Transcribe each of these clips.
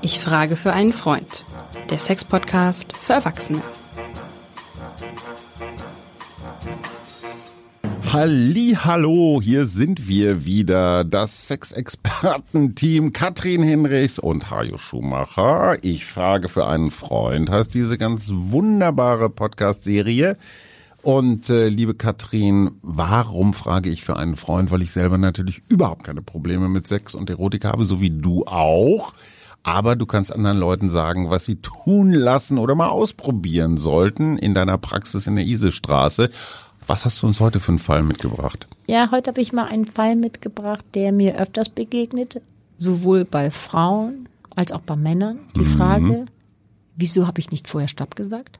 Ich frage für einen Freund. Der Sex-Podcast für Erwachsene. Halli, hallo, hier sind wir wieder, das Sexexperten-Team Katrin Hinrichs und Hajo Schumacher. Ich frage für einen Freund, heißt diese ganz wunderbare Podcast-Serie. Und äh, liebe Katrin, warum frage ich für einen Freund? Weil ich selber natürlich überhaupt keine Probleme mit Sex und Erotik habe, so wie du auch. Aber du kannst anderen Leuten sagen, was sie tun lassen oder mal ausprobieren sollten in deiner Praxis in der Isestraße. Was hast du uns heute für einen Fall mitgebracht? Ja, heute habe ich mal einen Fall mitgebracht, der mir öfters begegnet, sowohl bei Frauen als auch bei Männern. Die mhm. Frage, wieso habe ich nicht vorher Stopp gesagt?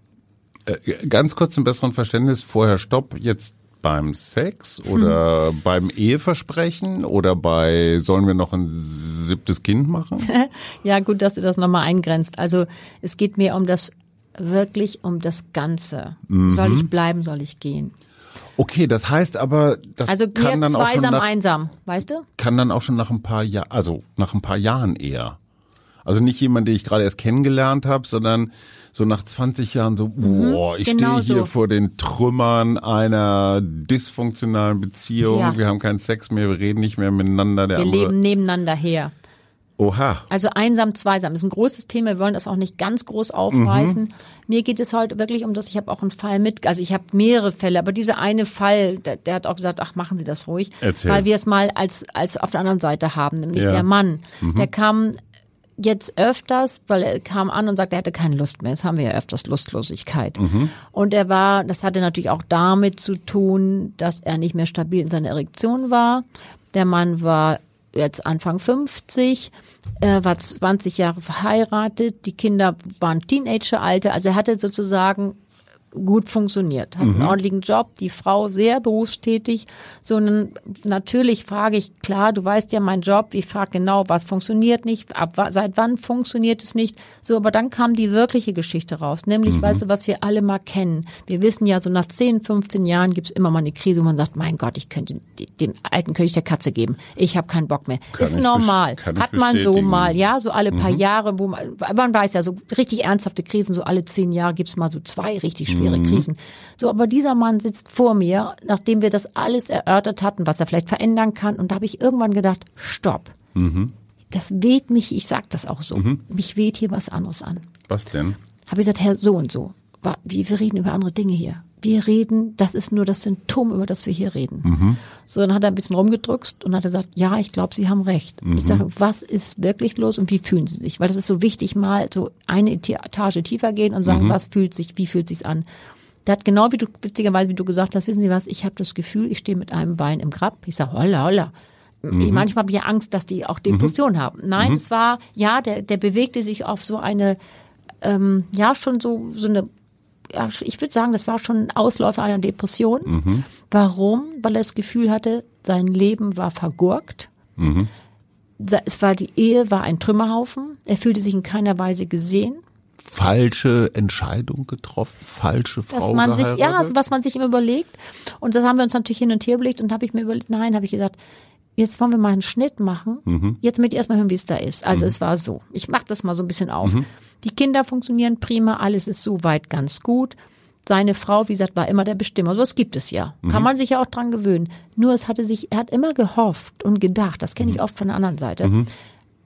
Äh, ganz kurz zum besseren Verständnis, vorher Stopp, jetzt beim Sex oder hm. beim Eheversprechen oder bei sollen wir noch ein siebtes Kind machen? ja, gut, dass du das nochmal eingrenzt. Also es geht mir um das wirklich um das Ganze. Mhm. Soll ich bleiben, soll ich gehen? Okay, das heißt aber, das also kann dann auch schon nach, einsam, weißt du? Kann dann auch schon nach ein paar Jahren, also nach ein paar Jahren eher. Also nicht jemand, den ich gerade erst kennengelernt habe, sondern so nach 20 Jahren so, mhm, boah, ich genau stehe hier so. vor den Trümmern einer dysfunktionalen Beziehung. Ja. Wir haben keinen Sex mehr, wir reden nicht mehr miteinander. Der wir andere, leben nebeneinander her. Oha. Also einsam, zweisam ist ein großes Thema. Wir wollen das auch nicht ganz groß aufreißen. Mhm. Mir geht es heute wirklich um das. Ich habe auch einen Fall mit, also ich habe mehrere Fälle, aber dieser eine Fall, der, der, hat auch gesagt, ach machen Sie das ruhig, Erzähl. weil wir es mal als als auf der anderen Seite haben, nämlich ja. der Mann. Mhm. Der kam jetzt öfters, weil er kam an und sagte, er hätte keine Lust mehr. Das haben wir ja öfters Lustlosigkeit. Mhm. Und er war, das hatte natürlich auch damit zu tun, dass er nicht mehr stabil in seiner Erektion war. Der Mann war jetzt Anfang 50, er war 20 Jahre verheiratet, die Kinder waren Teenageralter, also er hatte sozusagen gut funktioniert, hat mhm. einen ordentlichen Job, die Frau sehr berufstätig. So natürlich frage ich, klar, du weißt ja mein Job, ich frage genau, was funktioniert nicht, ab seit wann funktioniert es nicht. So, aber dann kam die wirkliche Geschichte raus, nämlich, mhm. weißt du, was wir alle mal kennen. Wir wissen ja, so nach 10, 15 Jahren gibt's immer mal eine Krise, wo man sagt, mein Gott, ich könnte den alten könnte ich der Katze geben. Ich habe keinen Bock mehr. Kann Ist normal. Hat man so mal, ja, so alle paar mhm. Jahre, wo man, man weiß ja, so richtig ernsthafte Krisen, so alle zehn Jahre gibt's mal so zwei richtig schwere mhm. Krisen. So, aber dieser Mann sitzt vor mir, nachdem wir das alles erörtert hatten, was er vielleicht verändern kann. Und da habe ich irgendwann gedacht, stopp. Mhm. Das weht mich, ich sag das auch so, mhm. mich weht hier was anderes an. Was denn? Habe ich gesagt, Herr, so und so. Wir reden über andere Dinge hier. Wir reden, das ist nur das Symptom, über das wir hier reden. Mhm. So, dann hat er ein bisschen rumgedrückt und hat gesagt, ja, ich glaube, Sie haben recht. Mhm. Ich sage, was ist wirklich los und wie fühlen Sie sich? Weil das ist so wichtig, mal so eine Etage tiefer gehen und sagen, mhm. was fühlt sich, wie fühlt sich's an? Der hat genau wie du, witzigerweise, wie du gesagt hast, wissen Sie was, ich habe das Gefühl, ich stehe mit einem Bein im Grab. Ich sage, holla, holla. Mhm. Ich, manchmal habe ich ja Angst, dass die auch Depression mhm. haben. Nein, mhm. es war, ja, der, der bewegte sich auf so eine, ähm, ja, schon so, so eine, ja, ich würde sagen, das war schon ein Ausläufer einer Depression. Mhm. Warum? Weil er das Gefühl hatte, sein Leben war vergurkt. Mhm. Es war die Ehe, war ein Trümmerhaufen. Er fühlte sich in keiner Weise gesehen falsche Entscheidung getroffen, falsche Frau Dass man sich, ja, also was man sich immer überlegt. Und das haben wir uns natürlich hin und her überlegt und habe ich mir überlegt, nein, habe ich gesagt, jetzt wollen wir mal einen Schnitt machen. Mhm. Jetzt mit erstmal hören, wie es da ist. Also mhm. es war so. Ich mache das mal so ein bisschen auf. Mhm. Die Kinder funktionieren prima, alles ist soweit ganz gut. Seine Frau, wie gesagt, war immer der Bestimmer. So was gibt es ja. Kann mhm. man sich ja auch dran gewöhnen. Nur es hatte sich, er hat immer gehofft und gedacht, das kenne ich mhm. oft von der anderen Seite, mhm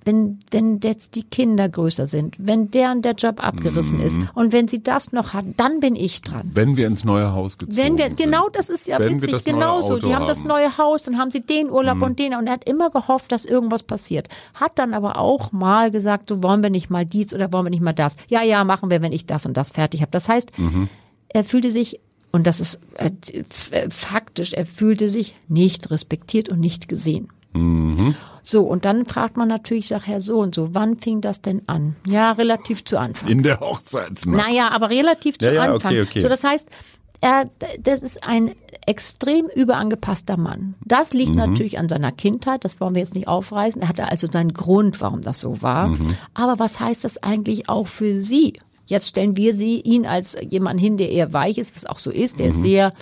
wenn, wenn jetzt die Kinder größer sind, wenn deren der Job abgerissen mhm. ist und wenn sie das noch hat, dann bin ich dran. Wenn wir ins neue Haus gezogen wenn wir, Genau, das ist ja wenn witzig, genauso. Die haben, haben das neue Haus, dann haben sie den Urlaub mhm. und den und er hat immer gehofft, dass irgendwas passiert. Hat dann aber auch mal gesagt, so wollen wir nicht mal dies oder wollen wir nicht mal das. Ja, ja, machen wir, wenn ich das und das fertig habe. Das heißt, mhm. er fühlte sich und das ist äh, faktisch, er fühlte sich nicht respektiert und nicht gesehen. Mhm. So, und dann fragt man natürlich, sag Herr so und so, wann fing das denn an? Ja, relativ zu Anfang. In der Hochzeitsnacht. Naja, aber relativ zu ja, ja, Anfang. Okay, okay. So, das heißt, er, das ist ein extrem überangepasster Mann. Das liegt mhm. natürlich an seiner Kindheit, das wollen wir jetzt nicht aufreißen. Er hatte also seinen Grund, warum das so war. Mhm. Aber was heißt das eigentlich auch für Sie? Jetzt stellen wir sie ihn als jemand hin, der eher weich ist, was auch so ist. Der mhm. ist sehr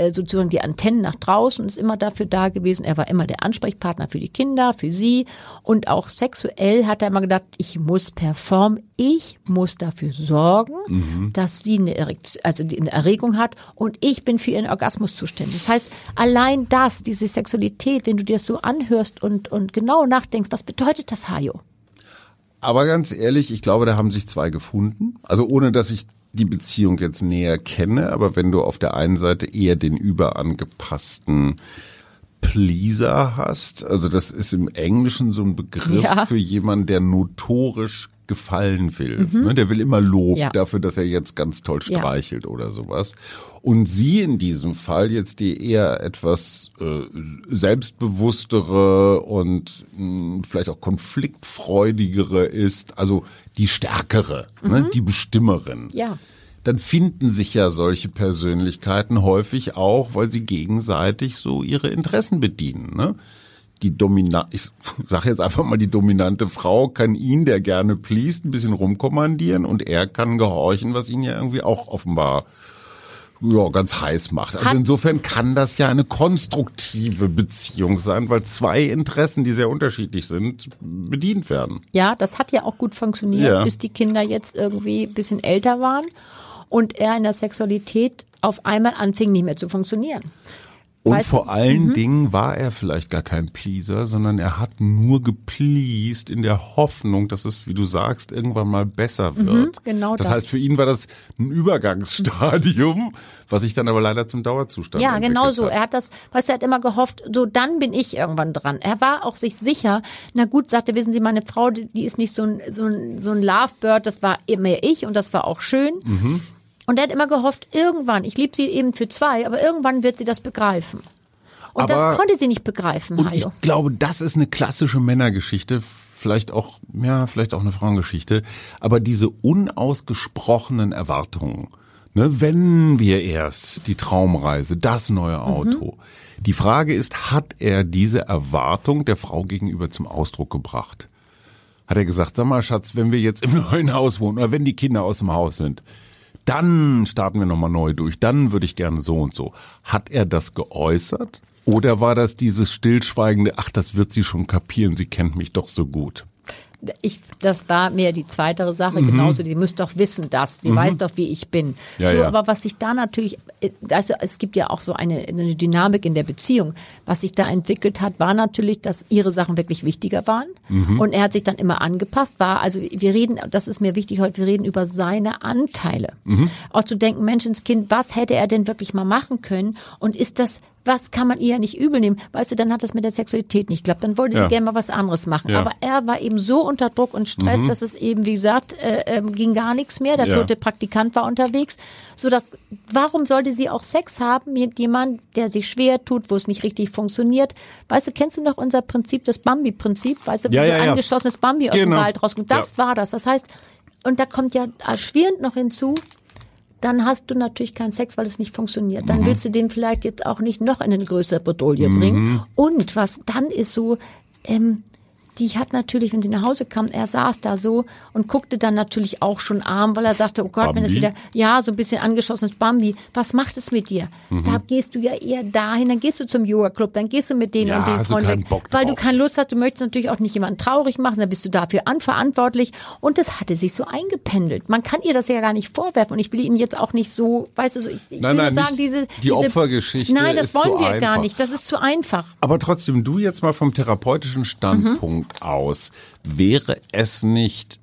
äh, sozusagen die Antennen nach draußen, ist immer dafür da gewesen. Er war immer der Ansprechpartner für die Kinder, für sie. Und auch sexuell hat er immer gedacht, ich muss performen, ich muss dafür sorgen, mhm. dass sie eine, Erekt also eine Erregung hat und ich bin für ihren Orgasmus zuständig. Das heißt, allein das, diese Sexualität, wenn du dir das so anhörst und, und genau nachdenkst, was bedeutet das, Hajo? Aber ganz ehrlich, ich glaube, da haben sich zwei gefunden. Also ohne, dass ich die Beziehung jetzt näher kenne, aber wenn du auf der einen Seite eher den überangepassten Pleaser hast, also das ist im Englischen so ein Begriff ja. für jemanden, der notorisch gefallen will. Mhm. Ne, der will immer Lob ja. dafür, dass er jetzt ganz toll streichelt ja. oder sowas. Und sie in diesem Fall jetzt die eher etwas äh, selbstbewusstere und mh, hm, vielleicht auch konfliktfreudigere ist, also die stärkere, ne, mhm. ne, die Bestimmerin. Ja dann finden sich ja solche Persönlichkeiten häufig auch, weil sie gegenseitig so ihre Interessen bedienen. Ne? Die dominante, ich sage jetzt einfach mal die dominante Frau kann ihn, der gerne pleased, ein bisschen rumkommandieren und er kann gehorchen, was ihn ja irgendwie auch offenbar ja, ganz heiß macht. Also insofern kann das ja eine konstruktive Beziehung sein, weil zwei Interessen, die sehr unterschiedlich sind, bedient werden. Ja, das hat ja auch gut funktioniert, ja. bis die Kinder jetzt irgendwie ein bisschen älter waren und er in der Sexualität auf einmal anfing nicht mehr zu funktionieren. Und weißt vor du? allen mhm. Dingen war er vielleicht gar kein Pleaser, sondern er hat nur gepleased in der Hoffnung, dass es, wie du sagst, irgendwann mal besser mhm, wird. Mhm, genau das. Das heißt, für ihn war das ein Übergangsstadium, was sich dann aber leider zum Dauerzustand Ja, genau so. Hat. Er hat das, weißt du, er hat immer gehofft, so dann bin ich irgendwann dran. Er war auch sich sicher. Na gut, sagte, wissen Sie, meine Frau, die, die ist nicht so ein, so ein, so ein Lovebird, das war immer ich und das war auch schön. Mhm. Und er hat immer gehofft, irgendwann, ich liebe sie eben für zwei, aber irgendwann wird sie das begreifen. Und aber, das konnte sie nicht begreifen, und Hajo. Ich glaube, das ist eine klassische Männergeschichte, vielleicht auch, ja, vielleicht auch eine Frauengeschichte, aber diese unausgesprochenen Erwartungen. Ne, wenn wir erst die Traumreise, das neue mhm. Auto. Mhm. Die Frage ist, hat er diese Erwartung der Frau gegenüber zum Ausdruck gebracht? Hat er gesagt, sag mal, Schatz, wenn wir jetzt im neuen Haus wohnen oder wenn die Kinder aus dem Haus sind, dann starten wir nochmal neu durch, dann würde ich gerne so und so. Hat er das geäußert? Oder war das dieses stillschweigende, ach, das wird sie schon kapieren, sie kennt mich doch so gut? Ich, das war mehr die zweitere Sache. Mhm. Genauso, die müsste doch wissen, dass sie mhm. weiß doch, wie ich bin. Ja, so, ja. aber was sich da natürlich, also es gibt ja auch so eine, eine Dynamik in der Beziehung. Was sich da entwickelt hat, war natürlich, dass ihre Sachen wirklich wichtiger waren. Mhm. Und er hat sich dann immer angepasst. War also, wir reden, das ist mir wichtig heute, wir reden über seine Anteile. Mhm. Auch zu denken, Menschenskind, was hätte er denn wirklich mal machen können? Und ist das was kann man ihr nicht übel nehmen? Weißt du, dann hat das mit der Sexualität nicht geklappt. Dann wollte sie ja. gerne mal was anderes machen. Ja. Aber er war eben so unter Druck und Stress, mhm. dass es eben, wie gesagt, äh, äh, ging gar nichts mehr. Der ja. tote Praktikant war unterwegs. So dass, warum sollte sie auch Sex haben mit jemandem, der sich schwer tut, wo es nicht richtig funktioniert? Weißt du, kennst du noch unser Prinzip, das Bambi-Prinzip? Weißt du, wie so ein angeschossenes Bambi genau. aus dem genau. Wald rauskommt? Das war das. Das heißt, und da kommt ja erschwerend noch hinzu, dann hast du natürlich keinen Sex, weil es nicht funktioniert. Dann mhm. willst du den vielleicht jetzt auch nicht noch in eine größere Bredouille mhm. bringen. Und was dann ist so, ähm, die hat natürlich, wenn sie nach Hause kam, er saß da so und guckte dann natürlich auch schon arm, weil er sagte, oh Gott, Bambi? wenn es wieder, ja, so ein bisschen angeschossenes Bambi, was macht es mit dir? Mhm. Da gehst du ja eher dahin, dann gehst du zum Yoga-Club, dann gehst du mit denen ja, und den Freunden weg, weil du keine Lust hast, du möchtest natürlich auch nicht jemanden traurig machen, dann bist du dafür anverantwortlich und das hatte sich so eingependelt. Man kann ihr das ja gar nicht vorwerfen und ich will ihnen jetzt auch nicht so, weißt du, so, ich, ich nein, will nein, sagen, diese, die diese, Opfergeschichte Nein, das wollen wir einfach. gar nicht, das ist zu einfach. Aber trotzdem, du jetzt mal vom therapeutischen Standpunkt mhm. Aus, wäre es nicht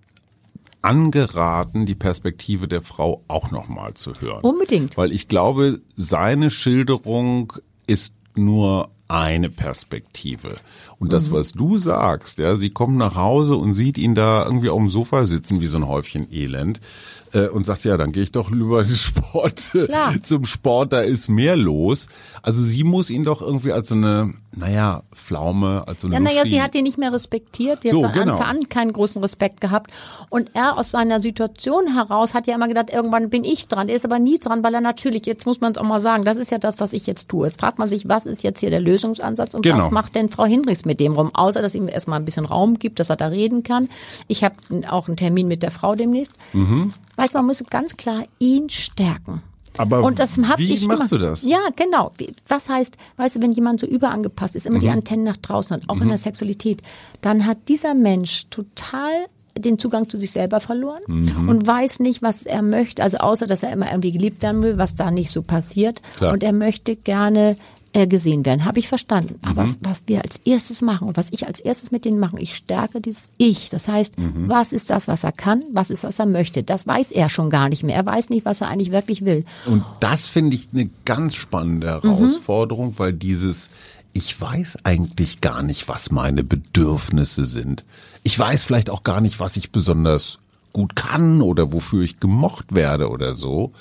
angeraten, die Perspektive der Frau auch nochmal zu hören. Unbedingt. Weil ich glaube, seine Schilderung ist nur eine Perspektive. Und das, mhm. was du sagst, ja, sie kommt nach Hause und sieht ihn da irgendwie auf dem Sofa sitzen wie so ein Häufchen Elend äh, und sagt, ja, dann gehe ich doch lieber Sport, zum Sport, da ist mehr los. Also sie muss ihn doch irgendwie als so eine, naja, Pflaume, als so eine Ja, naja, sie hat ihn nicht mehr respektiert, sie so, hat von genau. Anfang an keinen großen Respekt gehabt. Und er aus seiner Situation heraus hat ja immer gedacht, irgendwann bin ich dran. Er ist aber nie dran, weil er natürlich, jetzt muss man es auch mal sagen, das ist ja das, was ich jetzt tue. Jetzt fragt man sich, was ist jetzt hier der Lösungsansatz und genau. was macht denn Frau Hinrichs mit dem rum? Außer, dass ihm erstmal ein bisschen Raum gibt, dass er da reden kann. Ich habe auch einen Termin mit der Frau demnächst. Mhm. Weißt du, man muss ganz klar ihn stärken. Aber und das hab wie ich machst gemacht. du das? Ja, genau. Was heißt, weißt du, wenn jemand so überangepasst ist, immer die Antennen nach draußen hat, auch in der Sexualität, dann hat dieser Mensch total den Zugang zu sich selber verloren und weiß nicht, was er möchte. Also außer, dass er immer irgendwie geliebt werden will, was da nicht so passiert. Klar. Und er möchte gerne äh, gesehen werden. Habe ich verstanden. Aber Mhm. was wir als erstes machen und was ich als erstes mit denen mache, ich stärke dieses Ich. Das heißt, Mhm. was ist das, was er kann? Was ist, was er möchte? Das weiß er schon gar nicht mehr. Er weiß nicht, was er eigentlich wirklich will. Und das finde ich eine ganz spannende Herausforderung, weil dieses ich weiß eigentlich gar nicht, was meine Bedürfnisse sind. Ich weiß vielleicht auch gar nicht, was ich besonders gut kann oder wofür ich gemocht werde oder so.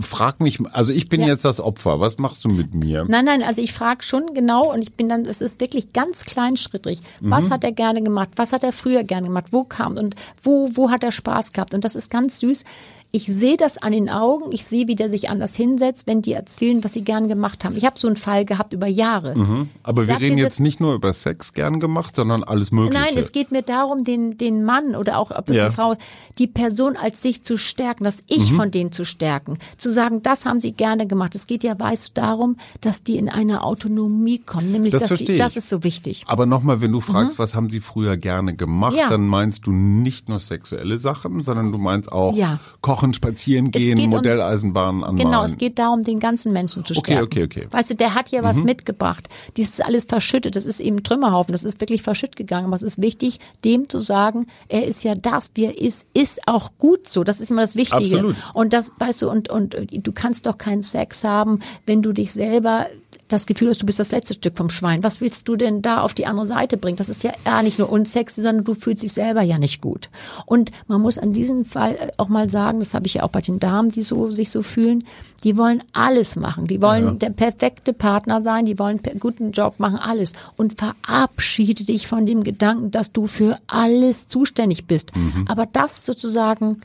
Frag mich, also ich bin Ja. jetzt das Opfer. Was machst du mit mir? Nein, nein, also ich frage schon genau und ich bin dann, es ist wirklich ganz kleinschrittig. Was hat er gerne gemacht? Was hat er früher gerne gemacht? Wo kam und wo, wo hat er Spaß gehabt? Und das ist ganz süß. Ich sehe das an den Augen, ich sehe, wie der sich anders hinsetzt, wenn die erzählen, was sie gern gemacht haben. Ich habe so einen Fall gehabt über Jahre. Aber wir Sag dir reden jetzt nicht nur über Sex gern gemacht, sondern alles Mögliche. Nein, es geht mir darum, den, den Mann oder auch ob das Ja. eine Frau, die Person als sich zu stärken, das Mhm. Ich von denen zu stärken, zu sagen, das haben sie gerne gemacht. Es geht ja, weißt du, darum, dass die in eine Autonomie kommen, nämlich Das dass die, ich. das ist so wichtig. Aber nochmal, wenn du fragst, was haben sie früher gerne gemacht, Mhm. Ja. dann meinst du nicht nur sexuelle Sachen, sondern du meinst auch Ja. Kochen, Spazieren Es gehen, geht um- Modelleisenbahnen anmalen. Genau, es geht darum, den ganzen Menschen zu Okay, stärken. okay, okay. Mhm. Weißt du, der hat ja was mitgebracht. Dies ist alles verschüttet. Das ist eben Trümmerhaufen. Das ist wirklich verschüttet gegangen. Aber es ist wichtig, dem zu sagen, er ist ja das, wie er ist, ist auch gut so. Das ist immer das Wichtige. Absolut. Und das, weißt du, und, und du kannst doch keinen Sex haben, wenn du dich selber das Gefühl hast, du bist das letzte Stück vom Schwein. Was willst du denn da auf die andere Seite bringen? Das ist ja ja nicht nur unsexy, sondern du fühlst dich selber ja nicht gut. Und man muss an diesem Fall äh, auch mal sagen, das habe ich ja auch bei den Damen, die so sich so fühlen, die wollen alles machen. Die wollen der perfekte Partner sein, die wollen einen guten Job machen, alles. Und verabschiede dich von dem Gedanken, dass du für alles zuständig bist. Aber das sozusagen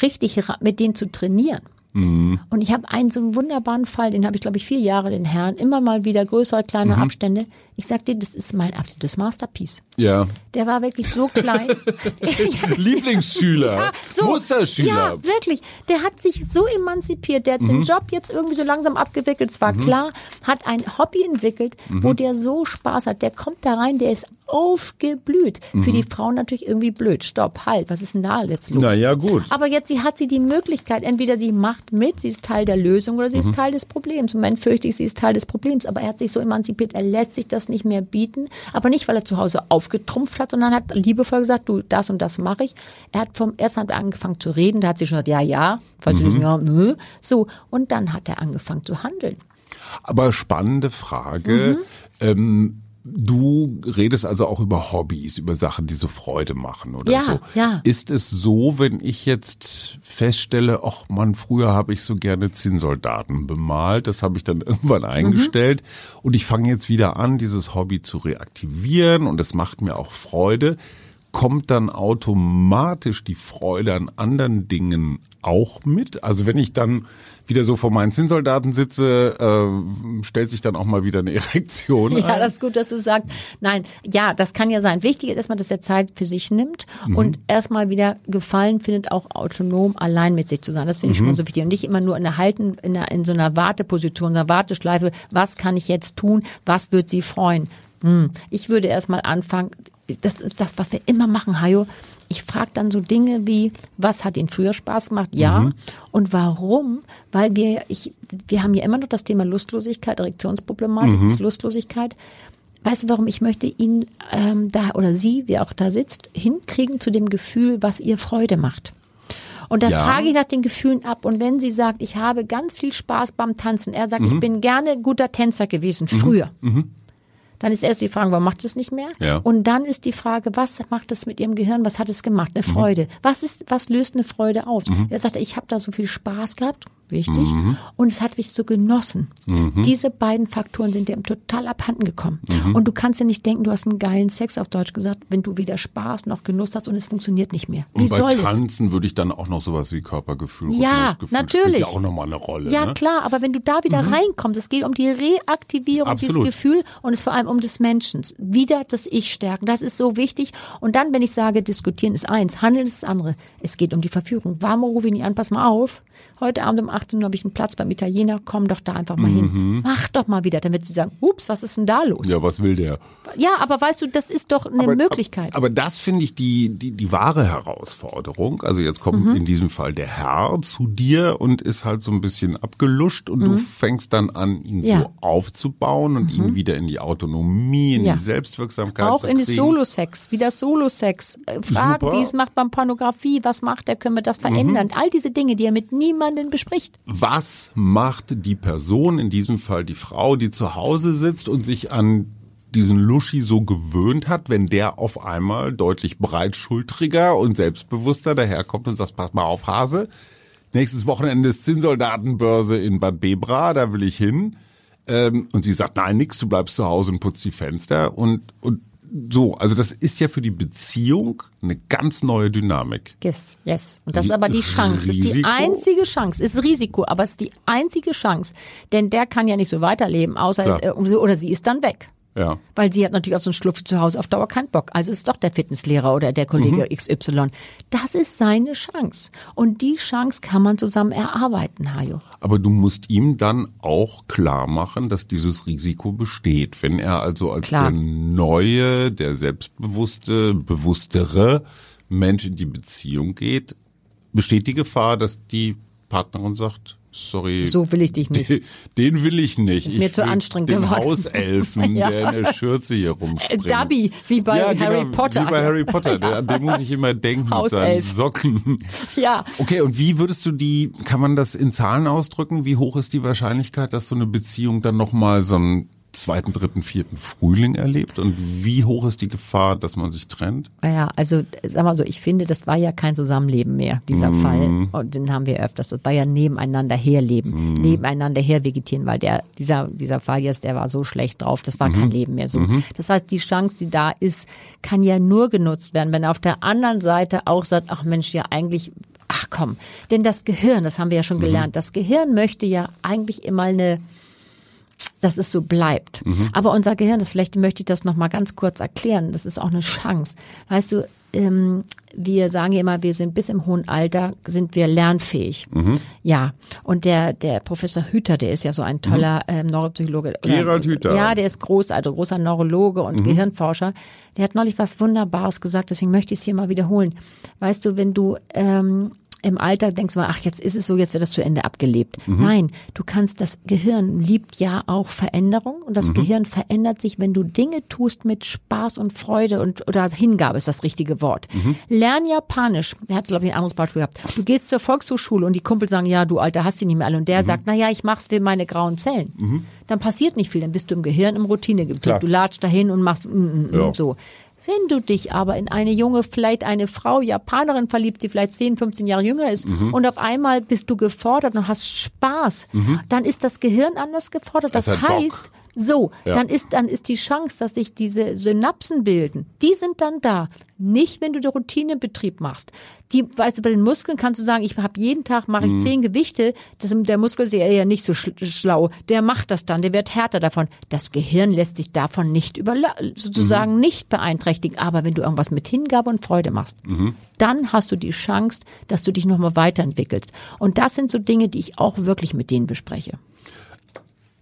richtig mit denen zu trainieren. Und ich habe einen so einen wunderbaren Fall, den habe ich, glaube ich, vier Jahre, den Herrn, immer mal wieder größere, kleine Abstände. Ich sag dir, das ist mein absolutes Masterpiece. Ja. Der war wirklich so klein. Lieblingsschüler, Ja, so. Musterschüler. Ja, wirklich. Der hat sich so emanzipiert. Der hat Mhm. den Job jetzt irgendwie so langsam abgewickelt. Es war klar, hat ein Hobby entwickelt, Mhm. wo der so Spaß hat. Der kommt da rein, der ist aufgeblüht. Für Mhm. die Frauen natürlich irgendwie blöd. Stopp, halt, was ist denn da jetzt los? Na ja, gut. Aber jetzt sie hat sie die Möglichkeit, entweder sie macht mit, sie ist Teil der Lösung oder sie Mhm. ist Teil des Problems. Im Moment fürchte ich, sie ist Teil des Problems. Aber er hat sich so emanzipiert, er lässt sich das nicht mehr bieten. Aber nicht, weil er zu Hause aufgetrumpft hat, sondern hat liebevoll gesagt, du, das und das mache ich. Er hat vom ersten hat er angefangen zu reden, da hat sie schon gesagt, ja, ja, falls Mhm. ja, nö. So. Und dann hat er angefangen zu handeln. Aber spannende Frage. Mhm. Ähm, du redest also auch über Hobbys, über Sachen, die so Freude machen oder Ja, so. ja. Ist es so, wenn ich jetzt feststelle, ach man, früher habe ich so gerne Zinnsoldaten bemalt, das habe ich dann irgendwann eingestellt und ich fange jetzt wieder an, dieses Hobby zu reaktivieren und es macht mir auch Freude. Kommt dann automatisch die Freude an anderen Dingen auch mit? Also wenn ich dann wieder so vor meinen Zinnsoldaten sitze, äh, stellt sich dann auch mal wieder eine Erektion Ja, ein. das ist gut, dass du sagst. Nein, ja, das kann ja sein. Wichtig ist erstmal, dass er Zeit für sich nimmt Mhm. und erstmal wieder Gefallen findet, auch autonom allein mit sich zu sein. Das finde ich Mhm. schon so wichtig. Und nicht immer nur in der Halten, in, der, in so einer Warteposition, in einer Warteschleife. Was kann ich jetzt tun? Was wird sie freuen? Hm. Ich würde erstmal anfangen, das ist das, was wir immer machen, Hajo. Ich frage dann so Dinge wie, was hat Ihnen früher Spaß gemacht? Ja. Mhm. Und warum? Weil wir, ich, wir haben ja immer noch das Thema Lustlosigkeit, Erektionsproblematik, Mhm. Lustlosigkeit. Weißt du, warum ich möchte ihn ähm, da oder sie, wer auch da sitzt, hinkriegen zu dem Gefühl, was ihr Freude macht. Und da Ja. frage ich nach den Gefühlen ab. Und wenn sie sagt, ich habe ganz viel Spaß beim Tanzen, er Mhm. sagt, ich bin gerne guter Tänzer gewesen, früher. Dann ist erst die Frage, warum macht es nicht mehr? Ja. Und dann ist die Frage, was macht es mit ihrem Gehirn? Was hat es gemacht? Eine Mhm. Freude. Was ist, was löst eine Freude aus? Er sagt, ich habe da so viel Spaß gehabt, wichtig, Mhm. und es hat mich so genossen. Diese beiden Faktoren sind dem total abhanden gekommen. Mhm. Und du kannst ja nicht denken, du hast einen geilen Sex auf Deutsch gesagt, wenn du weder Spaß noch Genuss hast und es funktioniert nicht mehr. Wie Und bei soll es? Tanzen würde ich dann auch noch sowas wie Körpergefühl, Ja, natürlich. Spielt ja auch nochmal eine Rolle. Ja, ne? klar, aber wenn du da wieder reinkommst, es geht um die Reaktivierung Absolut. dieses Gefühl und es vor allem um des Menschen. Wieder das Ich stärken. Das ist so wichtig. Und dann, wenn ich sage, diskutieren ist eins, handeln ist das andere. Es geht um die Verführung. Warum rufe ich nicht an? Pass mal auf. heute Abend um 18 Uhr habe ich einen Platz beim Italiener, komm doch da einfach mal mhm. hin. Mach doch mal wieder. Dann wird sie sagen, ups, was ist denn da los? Ja, was will der? Ja, aber weißt du, das ist doch eine aber, Möglichkeit. Aber, aber das finde ich die, die, die wahre Herausforderung. Also jetzt kommt mhm. in diesem Fall der Herr zu dir und ist halt so ein bisschen abgeluscht und mhm. du fängst dann an, ihn ja. so aufzubauen und ihn mhm. wieder in die Autonomie, in ja. die Selbstwirksamkeit Auch zu in die Solo-Sex, wieder Solo-Sex. Äh, fragen, wie es macht beim Pornografie, was macht er, können wir das verändern? Mhm. All diese Dinge, die er mit niemandem bespricht. Was macht die Person, in diesem Fall die Frau, die zu Hause sitzt und sich an diesen Luschi so gewöhnt hat, wenn der auf einmal deutlich breitschultriger und selbstbewusster daherkommt und sagt, pass mal auf, Hase, nächstes Wochenende ist Zinnsoldatenbörse in Bad Bebra, da will ich hin. Ähm, und sie sagt, nein, nix, du bleibst zu Hause und putzt die Fenster. Und, und so, also das ist ja für die Beziehung eine ganz neue Dynamik. Yes, yes. Und das ist aber die Chance. Das ist die einzige Chance. Ist Risiko, aber es ist die einzige Chance. Denn der kann ja nicht so weiterleben, außer es, oder sie ist dann weg. Ja. Weil sie hat natürlich auf so einen Schlupf zu Hause auf Dauer keinen Bock. Also ist doch der Fitnesslehrer oder der Kollege mhm. XY. Das ist seine Chance. Und die Chance kann man zusammen erarbeiten, Hajo. Aber du musst ihm dann auch klar machen, dass dieses Risiko besteht. Wenn er also als klar. der neue, der selbstbewusste, bewusstere Mensch in die Beziehung geht, besteht die Gefahr, dass die Partnerin sagt, sorry. So will ich dich nicht. Den, den will ich nicht. Ist mir ich zu anstrengend den geworden. Hauselfen, ja. der in der Schürze hier rumspringt. Dubby, wie bei ja, Harry genau, Potter. Wie bei Harry Potter, ja. an den muss ich immer denken mit seinen Socken. Ja. Okay, und wie würdest du die, kann man das in Zahlen ausdrücken? Wie hoch ist die Wahrscheinlichkeit, dass so eine Beziehung dann nochmal so ein zweiten, dritten, vierten Frühling erlebt? Und wie hoch ist die Gefahr, dass man sich trennt? Ja, also sag mal so, ich finde, das war ja kein Zusammenleben mehr, dieser mm. Fall. Und den haben wir öfters. Das war ja nebeneinander herleben, mm. nebeneinander hervegetieren, weil der, dieser, dieser Fall jetzt, der war so schlecht drauf, das war mm kein Leben mehr so. -hmm. Das heißt, die Chance, die da ist, kann ja nur genutzt werden, wenn er auf der anderen Seite auch sagt, ach Mensch, ja eigentlich ach komm, denn das Gehirn, das haben wir ja schon mhm. gelernt, das Gehirn möchte ja eigentlich immer eine dass es so bleibt. Mhm. Aber unser Gehirn, das vielleicht möchte ich das noch mal ganz kurz erklären, das ist auch eine Chance. Weißt du, ähm, wir sagen ja immer, wir sind bis im hohen Alter sind wir lernfähig. Mhm. Ja, und der der Professor Hüter, der ist ja so ein toller mhm. ähm, Neuropsychologe. Gerald Hüter. Ja, der ist groß, also großer Neurologe und mhm. Gehirnforscher. Der hat neulich was Wunderbares gesagt, deswegen möchte ich es hier mal wiederholen. Weißt du, wenn du ähm, im Alter denkst du mal, ach, jetzt ist es so, jetzt wird das zu Ende abgelebt. Mhm. Nein, du kannst, das Gehirn liebt ja auch Veränderung und das mhm. Gehirn verändert sich, wenn du Dinge tust mit Spaß und Freude und oder Hingabe ist das richtige Wort. Mhm. Lern Japanisch. Er hat, glaube ich, ein anderes Beispiel gehabt. Du gehst zur Volkshochschule und die Kumpel sagen, ja, du Alter, hast die nicht mehr alle. Und der mhm. sagt, na ja, ich mach's für meine grauen Zellen. Mhm. Dann passiert nicht viel, dann bist du im Gehirn im Routinegebiet. Du latschst dahin und machst mm, mm, mm, ja. so. Wenn du dich aber in eine junge, vielleicht eine Frau, Japanerin verliebt, die vielleicht 10, 15 Jahre jünger ist mhm. und auf einmal bist du gefordert und hast Spaß, mhm. dann ist das Gehirn anders gefordert. Das, das heißt, Bock. So, ja. dann ist dann ist die Chance, dass sich diese Synapsen bilden. Die sind dann da. Nicht, wenn du den Routinebetrieb machst. Die, weißt du, bei den Muskeln kannst du sagen, ich habe jeden Tag mache ich mhm. zehn Gewichte. Das, der Muskel ist ja nicht so schlau. Der macht das dann. Der wird härter davon. Das Gehirn lässt sich davon nicht über sozusagen mhm. nicht beeinträchtigen. Aber wenn du irgendwas mit Hingabe und Freude machst, mhm. dann hast du die Chance, dass du dich nochmal weiterentwickelst. Und das sind so Dinge, die ich auch wirklich mit denen bespreche.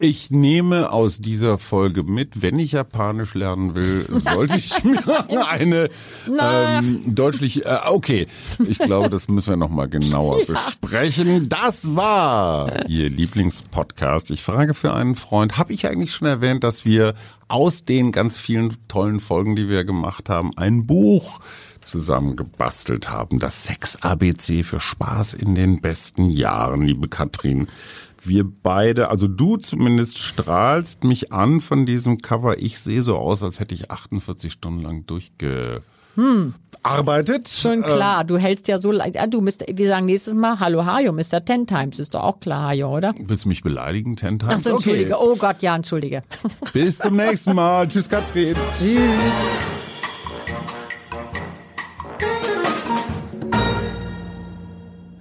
Ich nehme aus dieser Folge mit, wenn ich Japanisch lernen will, sollte ich mir eine ähm, deutlich. Äh, okay, ich glaube, das müssen wir noch mal genauer ja. besprechen. Das war Ihr Lieblingspodcast. Ich frage für einen Freund. Habe ich eigentlich schon erwähnt, dass wir aus den ganz vielen tollen Folgen, die wir gemacht haben, ein Buch zusammengebastelt haben. Das Sex ABC für Spaß in den besten Jahren, liebe Katrin wir beide, also du zumindest strahlst mich an von diesem Cover. Ich sehe so aus, als hätte ich 48 Stunden lang durchgearbeitet. Hm. Schon klar, ähm, du hältst ja so, ja, du, Mr., wir sagen nächstes Mal, hallo Hajo, Mr. Ten Times, ist doch auch klar, Hajo, oder? Willst du mich beleidigen, Ten Times? Ach so, entschuldige, okay. oh Gott, ja, entschuldige. Bis zum nächsten Mal. Tschüss, Katrin. Tschüss.